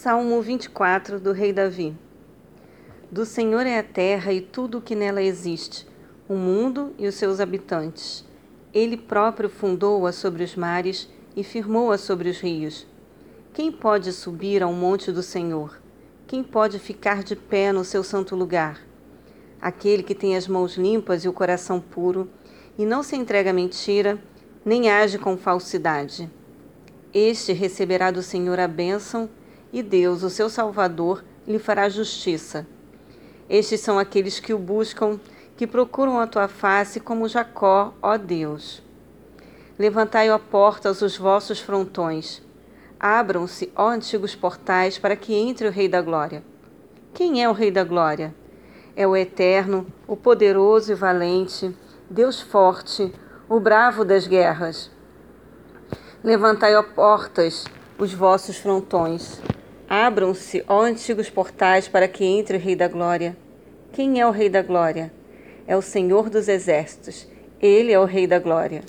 Salmo 24 do Rei Davi. Do Senhor é a terra e tudo o que nela existe, o mundo e os seus habitantes. Ele próprio fundou-a sobre os mares e firmou-a sobre os rios. Quem pode subir ao monte do Senhor? Quem pode ficar de pé no seu santo lugar? Aquele que tem as mãos limpas e o coração puro, e não se entrega à mentira, nem age com falsidade. Este receberá do Senhor a bênção, e Deus, o seu Salvador, lhe fará justiça. Estes são aqueles que o buscam, que procuram a tua face como Jacó, ó Deus. Levantai, ó portas, os vossos frontões. Abram-se, ó antigos portais, para que entre o Rei da Glória. Quem é o Rei da Glória? É o Eterno, o poderoso e valente, Deus forte, o bravo das guerras. Levantai, ó portas, os vossos frontões. Abram-se, ó antigos portais, para que entre o Rei da Glória. Quem é o Rei da Glória? É o Senhor dos Exércitos. Ele é o Rei da Glória.